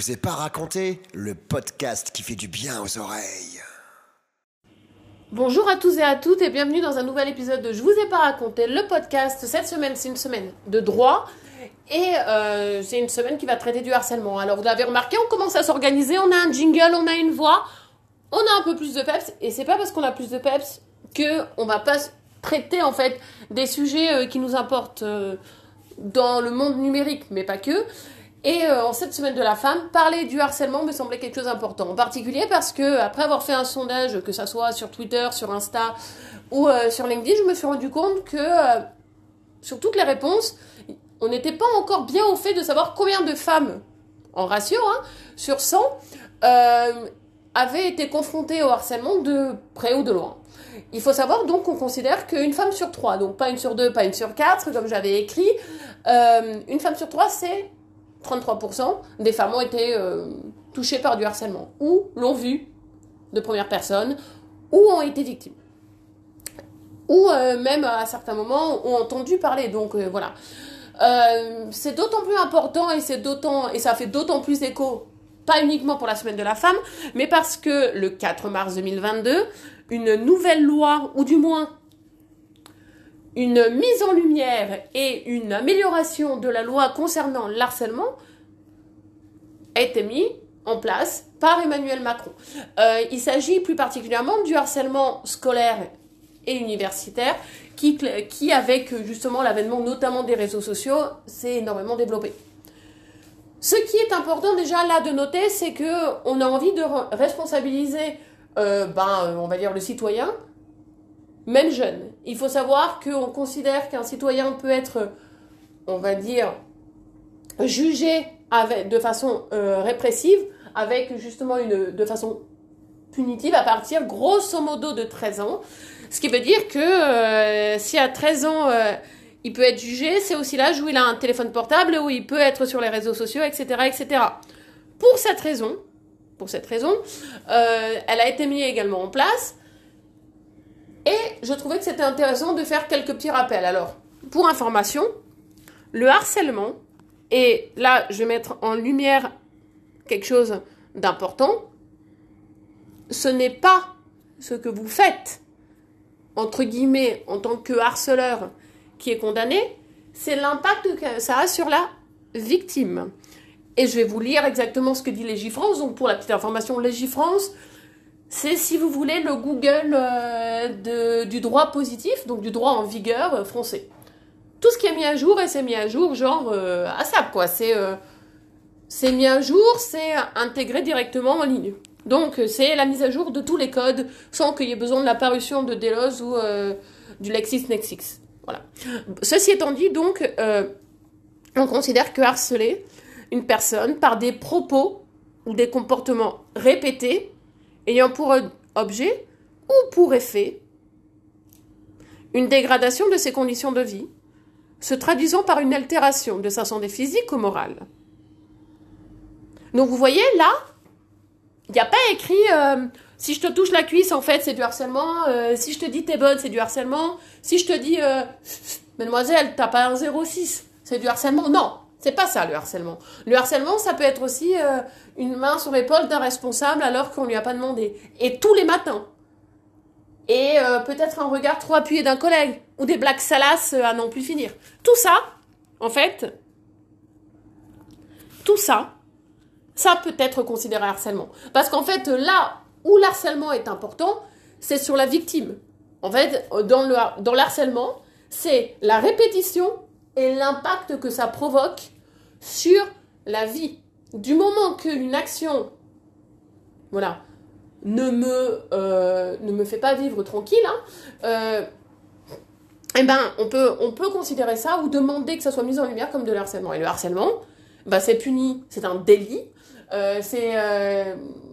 vous ai pas raconté le podcast qui fait du bien aux oreilles. Bonjour à tous et à toutes et bienvenue dans un nouvel épisode de Je vous ai pas raconté le podcast. Cette semaine, c'est une semaine de droit et euh, c'est une semaine qui va traiter du harcèlement. Alors vous l'avez remarqué, on commence à s'organiser, on a un jingle, on a une voix, on a un peu plus de peps et c'est pas parce qu'on a plus de peps que on va pas traiter en fait des sujets euh, qui nous importent euh, dans le monde numérique, mais pas que. Et euh, en cette semaine de la femme, parler du harcèlement me semblait quelque chose d'important. En particulier parce que, après avoir fait un sondage, que ça soit sur Twitter, sur Insta ou euh, sur LinkedIn, je me suis rendu compte que euh, sur toutes les réponses, on n'était pas encore bien au fait de savoir combien de femmes, en ratio, hein, sur 100, avaient été confrontées au harcèlement de près ou de loin. Il faut savoir donc qu'on considère qu'une femme sur trois, donc pas une sur deux, pas une sur quatre, comme j'avais écrit, une femme sur trois, c'est 33% des femmes ont été euh, touchées par du harcèlement, ou l'ont vu de première personne, ou ont été victimes. Ou euh, même à certains moments ont entendu parler. Donc euh, voilà. c'est d'autant plus important et c'est et ça fait d'autant plus écho, pas uniquement pour la semaine de la femme, mais parce que le 4 mars 2022, une nouvelle loi, ou du moins une mise en lumière et une amélioration de la loi concernant l'harcèlement a été mis en place par Emmanuel Macron. Euh, il s'agit plus particulièrement du harcèlement scolaire et universitaire qui, qui avec justement l'avènement notamment des réseaux sociaux, s'est énormément développé. Ce qui est important déjà là de noter, c'est que on a envie de responsabiliser, euh, ben, on va dire le citoyen, même jeune. Il faut savoir qu'on considère qu'un citoyen peut être, on va dire, jugé de façon euh, répressive, avec justement une, de façon punitive à partir grosso modo de 13 ans. Ce qui veut dire que euh, si à 13 ans euh, il peut être jugé, c'est aussi l'âge où il a un téléphone portable, où il peut être sur les réseaux sociaux, etc. etc. Pour cette raison, pour cette raison, elle a été mise également en place et je trouvais que c'était intéressant de faire quelques petits rappels. Alors, pour information, le harcèlement, et là je vais mettre en lumière quelque chose d'important, ce n'est pas ce que vous faites, entre guillemets, en tant que harceleur qui est condamné, c'est l'impact que ça a sur la victime. Et je vais vous lire exactement ce que dit Légifrance. Donc, pour la petite information, Légifrance, c'est, si vous voulez, le Google euh, du droit positif, donc du droit en vigueur euh, français. Tout ce qui est mis à jour, et c'est mis à jour, genre euh, à ça, quoi. C'est, c'est mis à jour, c'est intégré directement en ligne. Donc, c'est la mise à jour de tous les codes, sans qu'il y ait besoin de la parution de Delos ou du LexisNexis. Voilà. Ceci étant dit, donc, on considère que harceler une personne par des propos ou des comportements répétés ayant pour objet ou pour effet une dégradation de ses conditions de vie, se traduisant par une altération de sa santé physique ou morale. Donc vous voyez là, il n'y a pas écrit euh, si je te touche la cuisse en fait c'est du harcèlement, euh, si je te dis t'es bonne c'est du harcèlement, si je te dis euh, mademoiselle t'as pas un 06 c'est du harcèlement. Non, c'est pas ça le harcèlement. Le harcèlement, ça peut être aussi euh, une main sur l'épaule d'un responsable alors qu'on lui a pas demandé. Et tous les matins. Et euh, peut-être un regard trop appuyé d'un collègue ou des blagues salaces à n'en plus finir. Tout ça, en fait, tout ça, ça peut être considéré harcèlement. Parce qu'en fait, là où l'harcèlement est important, c'est sur la victime. En fait, dans le, dans l'harcèlement, c'est la répétition et l'impact que ça provoque sur la vie. Du moment qu'une action, voilà, ne me, euh, fait pas vivre tranquille, hein, euh, eh ben, on peut, on peut considérer ça ou demander que ça soit mis en lumière comme de harcèlement. Et le harcèlement, bah, c'est puni, c'est un délit, euh, c'est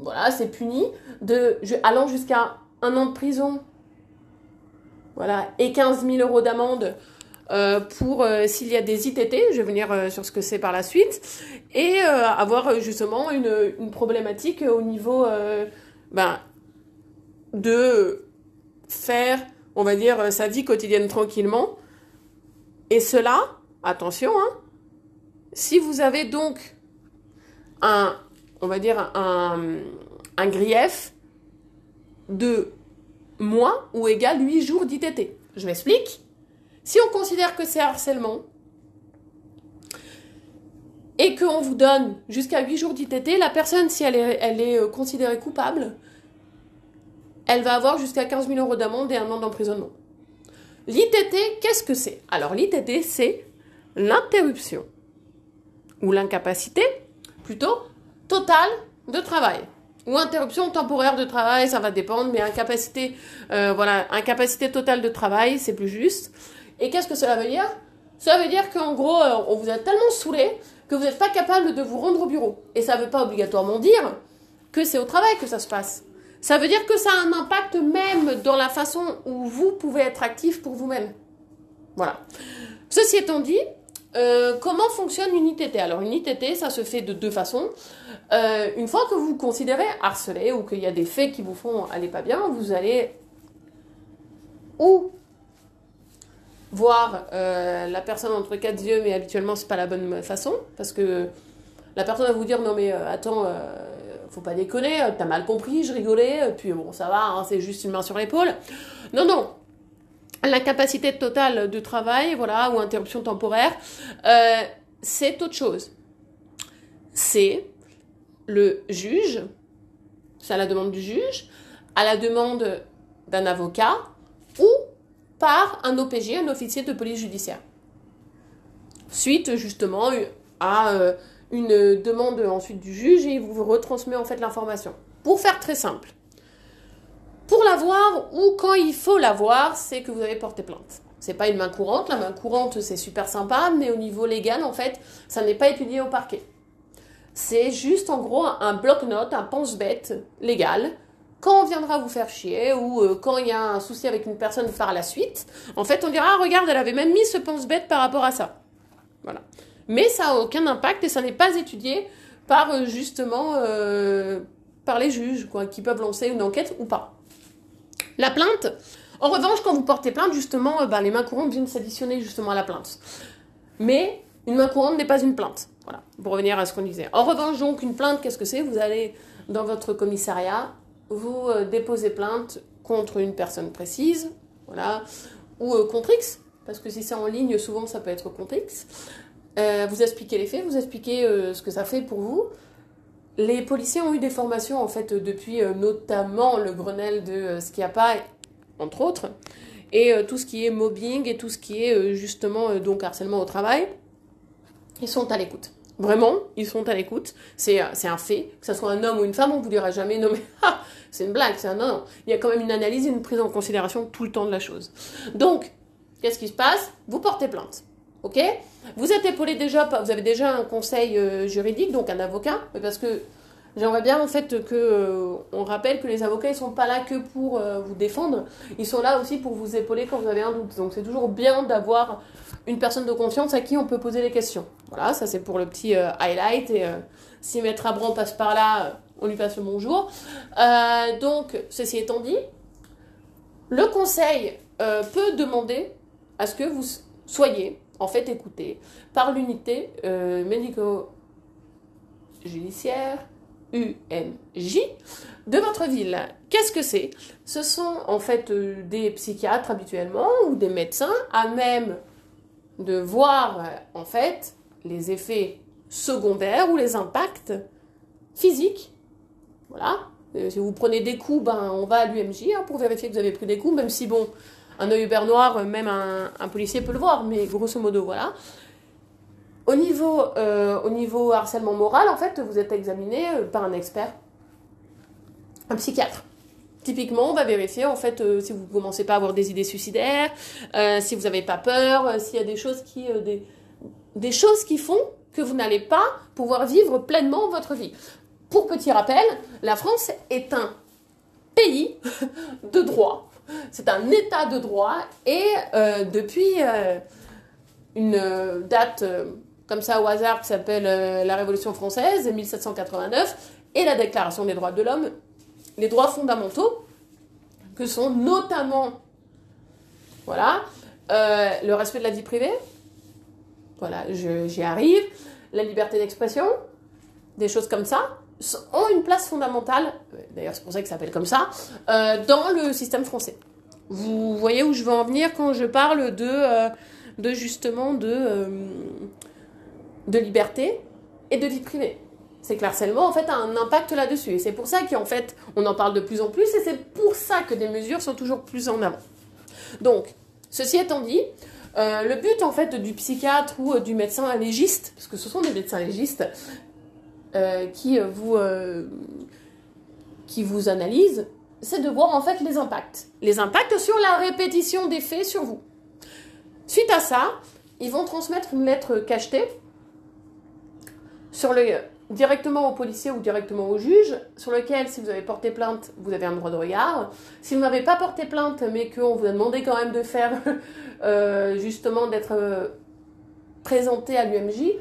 voilà, c'est puni de allant jusqu'à un an de prison, voilà, et 15 000 euros d'amende pour euh, s'il y a des ITT, je vais venir euh, sur ce que c'est par la suite, et avoir justement une, une, problématique au niveau ben, de faire, on va dire, sa vie quotidienne tranquillement. Et cela, attention, hein, si vous avez donc un on va dire, un, un grief de moins ou égal 8 jours d'ITT. Je m'explique. Si on considère que c'est harcèlement et qu'on vous donne jusqu'à 8 jours d'ITT, la personne, si elle est, euh, considérée coupable, elle va avoir jusqu'à 15 000 euros d'amende et un an d'emprisonnement. L'ITT, qu'est-ce que c'est? Alors l'ITT, c'est l'interruption ou l'incapacité, plutôt, totale de travail. Ou interruption temporaire de travail, ça va dépendre, mais incapacité, euh, voilà, incapacité totale de travail, c'est plus juste. Et qu'est-ce que cela veut dire? Cela veut dire qu'en gros, euh, on vous a tellement saoulé que vous n'êtes pas capable de vous rendre au bureau. Et ça ne veut pas obligatoirement dire que c'est au travail que ça se passe. Ça veut dire que ça a un impact même dans la façon où vous pouvez être actif pour vous-même. Voilà. Ceci étant dit, euh, comment fonctionne une ITT Alors une ITT, ça se fait de deux façons. Euh, une fois que vous vous considérez harcelé ou qu'il y a des faits qui vous font aller pas bien, vous allez ou voir euh, la personne entre quatre yeux, mais habituellement c'est pas la bonne façon, parce que la personne va vous dire non mais euh, attends, euh, faut pas déconner, t'as mal compris, je rigolais, puis bon ça va, hein, c'est juste une main sur l'épaule. Non non, l'incapacité totale de travail, voilà, ou interruption temporaire, c'est autre chose. C'est le juge, c'est à la demande du juge, à la demande d'un avocat ou par un OPJ, un officier de police judiciaire. Suite justement à euh, une demande ensuite du juge et il vous retransmet en fait l'information. Pour faire très simple, pour l'avoir ou quand il faut l'avoir, c'est que vous avez porté plainte. C'est pas une main courante, la main courante c'est super sympa, mais au niveau légal en fait, ça n'est pas étudié au parquet. C'est juste en gros un bloc-notes, un pense-bête légal quand on viendra vous faire chier ou euh, quand il y a un souci avec une personne par la suite, en fait, on dira ah, regarde, elle avait même mis ce pense-bête par rapport à ça. Voilà. Mais ça n'a aucun impact et ça n'est pas étudié par euh, justement euh, par les juges quoi, qui peuvent lancer une enquête ou pas. La plainte, en revanche, quand vous portez plainte, justement, ben, les mains courantes viennent s'additionner justement à la plainte. Mais une main courante n'est pas une plainte. Voilà, pour revenir à ce qu'on disait. En revanche, donc, une plainte, qu'est-ce que c'est? Vous allez dans votre commissariat, vous euh, déposez plainte contre une personne précise, voilà, ou euh, contre X, parce que si c'est en ligne, souvent ça peut être contre X. Euh, vous expliquez les faits, vous expliquez ce que ça fait pour vous. Les policiers ont eu des formations en fait depuis notamment le Grenelle de Skiapa, entre autres, et tout ce qui est mobbing et tout ce qui est justement donc harcèlement au travail, ils sont à l'écoute. Vraiment, ils sont à l'écoute. C'est, un fait. Que ce soit un homme ou une femme, on ne vous dira jamais non mais ah, c'est une blague, c'est un non, non. Il y a quand même une analyse et une prise en considération tout le temps de la chose. Donc, qu'est-ce qui se passe? Vous portez plainte. Ok? Vous êtes épaulé déjà, vous avez déjà un conseil euh, juridique, donc un avocat, parce que j'aimerais bien en fait que euh, on rappelle que les avocats ils sont pas là que pour euh, vous défendre, ils sont là aussi pour vous épauler quand vous avez un doute. Donc c'est toujours bien d'avoir une personne de confiance à qui on peut poser des questions. Voilà, ça c'est pour le petit highlight et si Maître Abran passe par là, on lui passe le bonjour. Euh, donc, ceci étant dit, le conseil euh, peut demander à ce que vous soyez en fait écouté par l'unité euh, médico-judiciaire UMJ de votre ville. Qu'est-ce que c'est? Ce sont en fait des psychiatres habituellement ou des médecins à même de voir en fait les effets secondaires ou les impacts physiques voilà. Euh, si vous prenez des coups, ben, on va à l'UMJ hein, pour vérifier que vous avez pris des coups, même si, bon, un œil noir, euh, même un, policier peut le voir, mais grosso modo, voilà. Au niveau, euh, harcèlement moral, en fait, vous êtes examiné par un expert, un psychiatre. Typiquement, on va vérifier en fait si vous commencez pas à avoir des idées suicidaires, si vous n'avez pas peur, s'il y a des choses qui font que vous n'allez pas pouvoir vivre pleinement votre vie. Pour petit rappel, la France est un pays de droit. C'est un état de droit et euh, depuis euh, une date euh, comme ça au hasard qui s'appelle la Révolution française, 1789, et la Déclaration des droits de l'homme, les droits fondamentaux, que sont notamment voilà, le respect de la vie privée, voilà, j'y arrive, la liberté d'expression, des choses comme ça, ont une place fondamentale, d'ailleurs c'est pour ça que ça s'appelle comme ça, euh, dans le système français. Vous voyez où je veux en venir quand je parle de, euh, de justement de, euh, de liberté et de vie privée. C'est que l'harcèlement en fait a un impact là-dessus et c'est pour ça qu'en fait on en parle de plus en plus et c'est pour ça que des mesures sont toujours plus en avant. Donc, ceci étant dit, le but en fait du psychiatre ou du médecin légiste, parce que ce sont des médecins légistes, qui, euh, vous, euh, qui vous analyse, c'est de voir en fait les impacts. Les impacts sur la répétition des faits sur vous. Suite à ça, ils vont transmettre une lettre cachetée sur le, directement au policier ou directement au juge, sur lequel, si vous avez porté plainte, vous avez un droit de regard. Si vous n'avez pas porté plainte, mais qu'on vous a demandé quand même de faire, justement, d'être présenté à l'UMJ,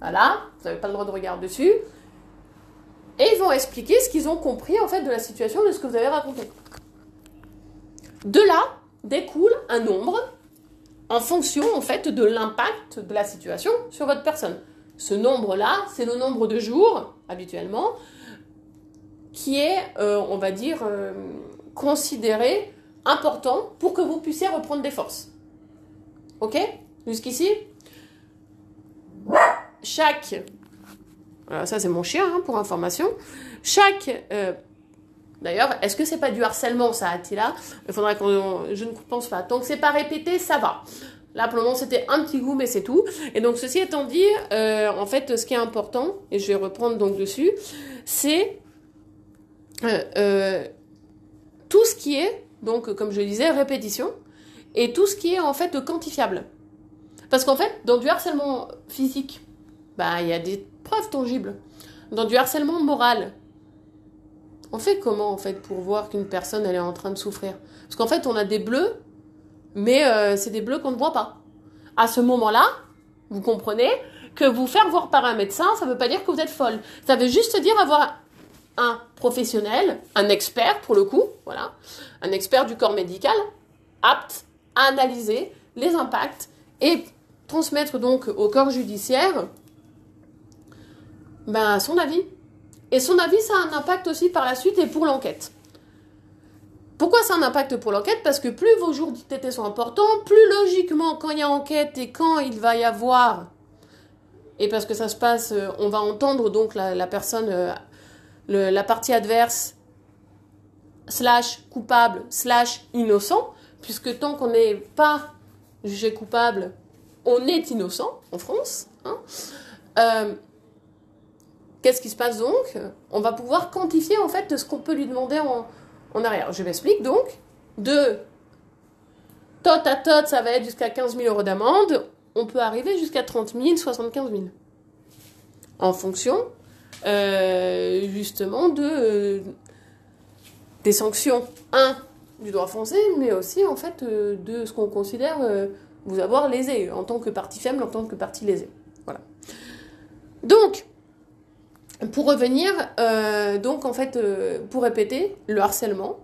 voilà, vous n'avez pas le droit de regard dessus. Et ils vont expliquer ce qu'ils ont compris en fait de la situation, de ce que vous avez raconté. De là découle un nombre en fonction en fait de l'impact de la situation sur votre personne. Ce nombre-là, c'est le nombre de jours habituellement qui est, euh, on va dire, euh, considéré important pour que vous puissiez reprendre des forces. Ok? Jusqu'ici? Chaque, ça c'est mon chien hein, pour information, chaque, euh, d'ailleurs, est-ce que c'est pas du harcèlement ça, Attila? Il faudrait qu'on, je ne pense pas. Tant que c'est pas répété, ça va. Là, pour le moment, c'était un petit goût, mais c'est tout. Et donc, ceci étant dit, euh, en fait, ce qui est important, et je vais reprendre donc dessus, c'est euh, tout ce qui est, donc, comme je disais, répétition, et tout ce qui est en fait quantifiable. Parce qu'en fait, dans du harcèlement physique, bah, il y a des preuves tangibles. Dans du harcèlement moral, on fait comment en fait pour voir qu'une personne elle est en train de souffrir? Parce qu'en fait, on a des bleus, mais euh, c'est des bleus qu'on ne voit pas. À ce moment-là, vous comprenez que vous faire voir par un médecin, ça ne veut pas dire que vous êtes folle. Ça veut juste dire avoir un professionnel, un expert pour le coup, voilà, un expert du corps médical, apte à analyser les impacts et transmettre donc au corps judiciaire ben, son avis. Et son avis, ça a un impact aussi par la suite et pour l'enquête. Pourquoi ça a un impact pour l'enquête? Parce que plus vos jours d'ITT sont importants, plus logiquement, quand il y a enquête et quand il va y avoir, et parce que ça se passe, euh, on va entendre donc la, personne, euh, la partie adverse, slash coupable, slash innocent, puisque tant qu'on n'est pas jugé coupable, on est innocent en France. Hein. Euh, Qu'est-ce qui se passe donc On va pouvoir quantifier en fait ce qu'on peut lui demander en, arrière. Je m'explique donc. De tot à tot, ça va être jusqu'à 15 000 euros d'amende. On peut arriver jusqu'à 30 000, 75 000. En fonction, euh, justement, de, euh, des sanctions, un, du droit français, mais aussi, en fait, euh, de ce qu'on considère vous avoir lésé, en tant que partie faible, en tant que partie lésée. Voilà. Donc, pour revenir, euh, donc en fait, euh, pour répéter, le harcèlement,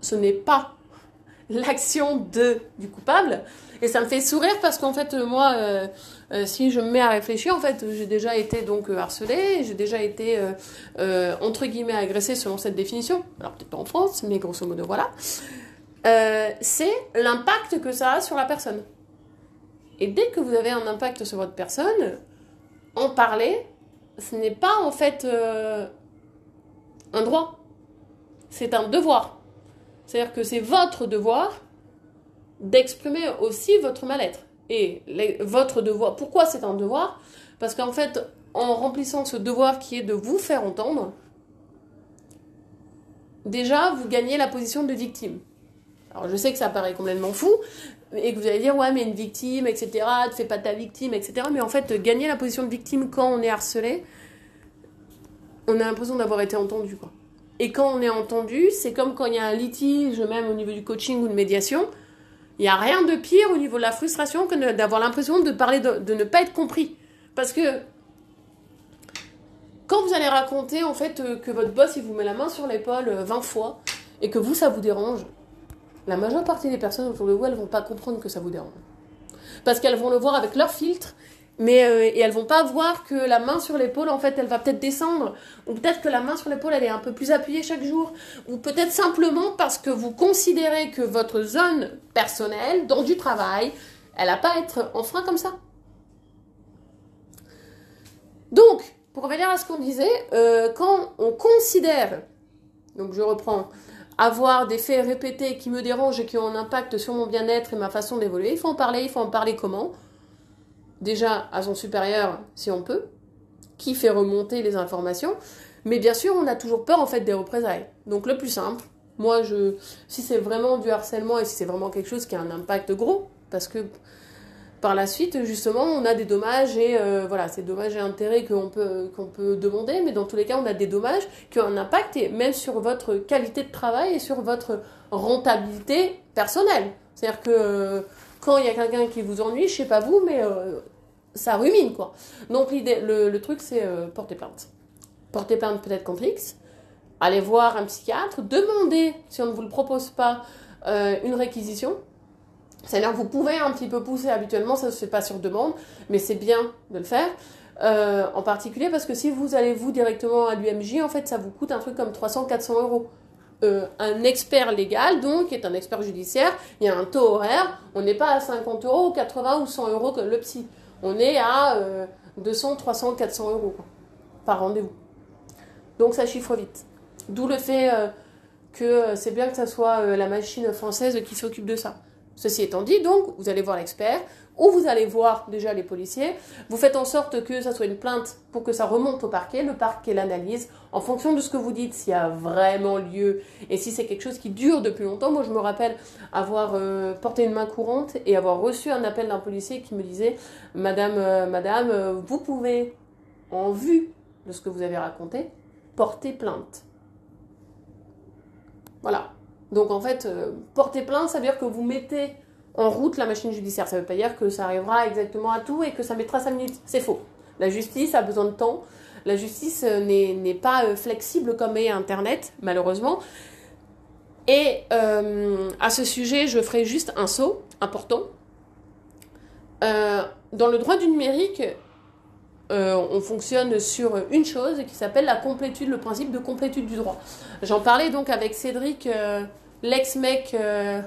ce n'est pas l'action de du coupable. Et ça me fait sourire parce qu'en fait, moi, euh, si je me mets à réfléchir, en fait, j'ai déjà été donc harcelée, j'ai déjà été entre guillemets agressée selon cette définition. Alors peut-être pas en France, mais grosso modo voilà. c'est l'impact que ça a sur la personne. Et dès que vous avez un impact sur votre personne, en parler, ce n'est pas en fait euh, un droit, c'est un devoir. C'est-à-dire que c'est votre devoir d'exprimer aussi votre mal-être. Et votre devoir, pourquoi c'est un devoir? Parce qu'en fait, en remplissant ce devoir qui est de vous faire entendre, déjà, vous gagnez la position de victime. Alors je sais que ça paraît complètement fou, et que vous allez dire, ouais, mais une victime, etc., ne fais pas ta victime, etc. Mais en fait, gagner la position de victime quand on est harcelé, on a l'impression d'avoir été entendu, quoi. Et quand on est entendu, c'est comme quand il y a un litige, même au niveau du coaching ou de médiation, il n'y a rien de pire au niveau de la frustration que d'avoir l'impression de parler de, ne pas être compris. Parce que quand vous allez raconter en fait euh, que votre boss il vous met la main sur l'épaule 20 euh, fois et que vous ça vous dérange, la majeure partie des personnes autour de vous, elles vont pas comprendre que ça vous dérange. Parce qu'elles vont le voir avec leur filtre Mais euh, et elles vont pas voir que la main sur l'épaule, en fait, elle va peut-être descendre, ou peut-être que la main sur l'épaule, elle est un peu plus appuyée chaque jour, ou peut-être simplement parce que vous considérez que votre zone personnelle, dans du travail, elle n'a pas à être en frein comme ça. Donc, pour revenir à ce qu'on disait, euh, quand on considère, donc je reprends, avoir des faits répétés qui me dérangent et qui ont un impact sur mon bien-être et ma façon d'évoluer, il faut en parler, il faut en parler comment? Déjà à son supérieur, si on peut, qui fait remonter les informations, mais bien sûr, on a toujours peur en fait des représailles. Donc le plus simple, moi, je, si c'est vraiment du harcèlement et si c'est vraiment quelque chose qui a un impact gros, parce que par la suite, justement, on a des dommages et euh, voilà, c'est dommages et intérêts qu'on peut, qu'on peut demander, mais dans tous les cas, on a des dommages qui ont un impact et même sur votre qualité de travail et sur votre rentabilité personnelle. C'est-à-dire que euh, quand il y a quelqu'un qui vous ennuie, je sais pas vous, mais euh, ça rumine quoi. Donc l'idée, le, le truc, c'est porter plainte. Porter plainte peut-être contre X, aller voir un psychiatre, demander, si on ne vous le propose pas, une réquisition c'est-à-dire que vous pouvez un petit peu pousser habituellement, ça ne se fait pas sur demande, mais c'est bien de le faire. Euh, en particulier parce que si vous allez vous directement à l'UMJ, en fait, ça vous coûte un truc comme 300-400 euros. Euh, un expert légal, donc, qui est un expert judiciaire, il y a un taux horaire, on n'est pas à 50 euros, 80 ou 100 euros comme le psy. On est à 200, 300, 400 euros par rendez-vous. Donc ça chiffre vite. D'où le fait euh, que c'est bien que ça soit la machine française qui s'occupe de ça. Ceci étant dit, donc, vous allez voir l'expert, ou vous allez voir déjà les policiers, vous faites en sorte que ça soit une plainte pour que ça remonte au parquet, le parquet l'analyse, en fonction de ce que vous dites, s'il y a vraiment lieu, et si c'est quelque chose qui dure depuis longtemps. Moi, je me rappelle avoir euh, porté une main courante et avoir reçu un appel d'un policier qui me disait, Madame, euh, Madame, euh, vous pouvez, en vue de ce que vous avez raconté, porter plainte. Voilà. Donc en fait, euh, porter plainte, ça veut dire que vous mettez en route la machine judiciaire. Ça ne veut pas dire que ça arrivera exactement à tout et que ça mettra 5 minutes. C'est faux. La justice a besoin de temps. La justice euh, n'est pas euh, flexible comme est Internet, malheureusement. Et à ce sujet, je ferai juste un saut important. dans le droit du numérique, on fonctionne sur une chose qui s'appelle la complétude, le principe de complétude du droit. J'en parlais donc avec Cédric l'ex-mec euh,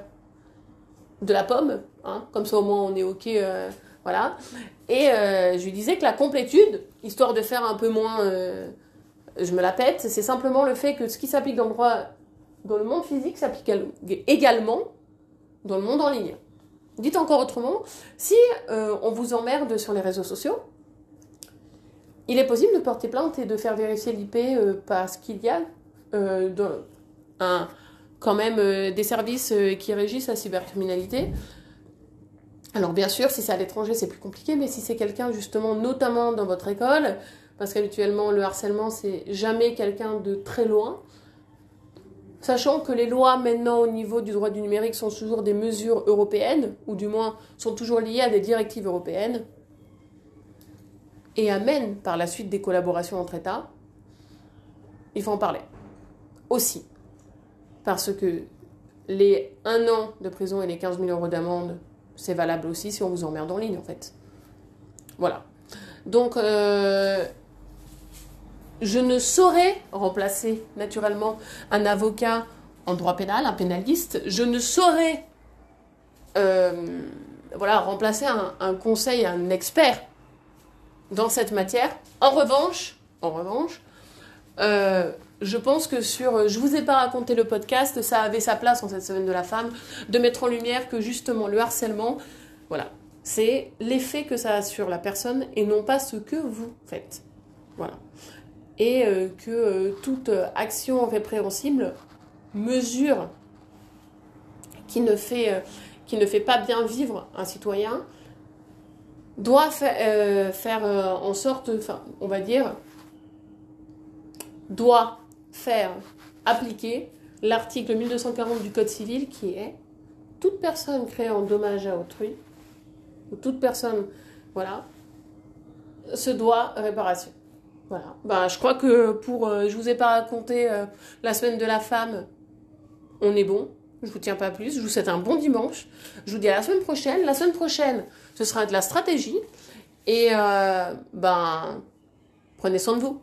de la pomme, hein, comme ça au moins on est ok, euh, voilà. Et euh, je lui disais que la complétude, histoire de faire un peu moins, je me la pète, c'est simplement le fait que ce qui s'applique dans le droit, dans le monde physique, s'applique également dans le monde en ligne. Dites encore autrement, si on vous emmerde sur les réseaux sociaux, il est possible de porter plainte et de faire vérifier l'IP parce qu'il y a un, quand même euh, des services euh, qui régissent la cybercriminalité. Alors bien sûr, si c'est à l'étranger, c'est plus compliqué, mais si c'est quelqu'un justement, notamment dans votre école, parce qu'habituellement le harcèlement, c'est jamais quelqu'un de très loin, sachant que les lois maintenant au niveau du droit du numérique sont toujours des mesures européennes, ou du moins sont toujours liées à des directives européennes, et amènent par la suite des collaborations entre États, il faut en parler. Aussi parce que les 1 an de prison et les 15 000 euros d'amende, c'est valable aussi si on vous emmerde en ligne, en fait. Voilà. Donc, euh, je ne saurais remplacer naturellement un avocat en droit pénal, un pénaliste. Je ne saurais euh, voilà, remplacer un, conseil, un expert dans cette matière. En revanche, en revanche, euh, je pense que sur Je vous ai pas raconté le podcast, ça avait sa place en cette semaine de la femme, de mettre en lumière que justement le harcèlement, voilà, c'est l'effet que ça a sur la personne et non pas ce que vous faites. Voilà. Et euh, que euh, toute action répréhensible mesure qui ne fait, euh, qui ne fait pas bien vivre un citoyen doit faire en sorte, on va dire, doit faire appliquer l'article 1240 du Code civil qui est toute personne créant dommage à autrui, ou toute personne, voilà, se doit réparation. Voilà. Ben, je crois que pour. Euh, je vous ai pas raconté euh, la semaine de la femme. On est bon. Je vous tiens pas plus. Je vous souhaite un bon dimanche. Je vous dis à la semaine prochaine. La semaine prochaine, ce sera de la stratégie. Et euh, ben, prenez soin de vous.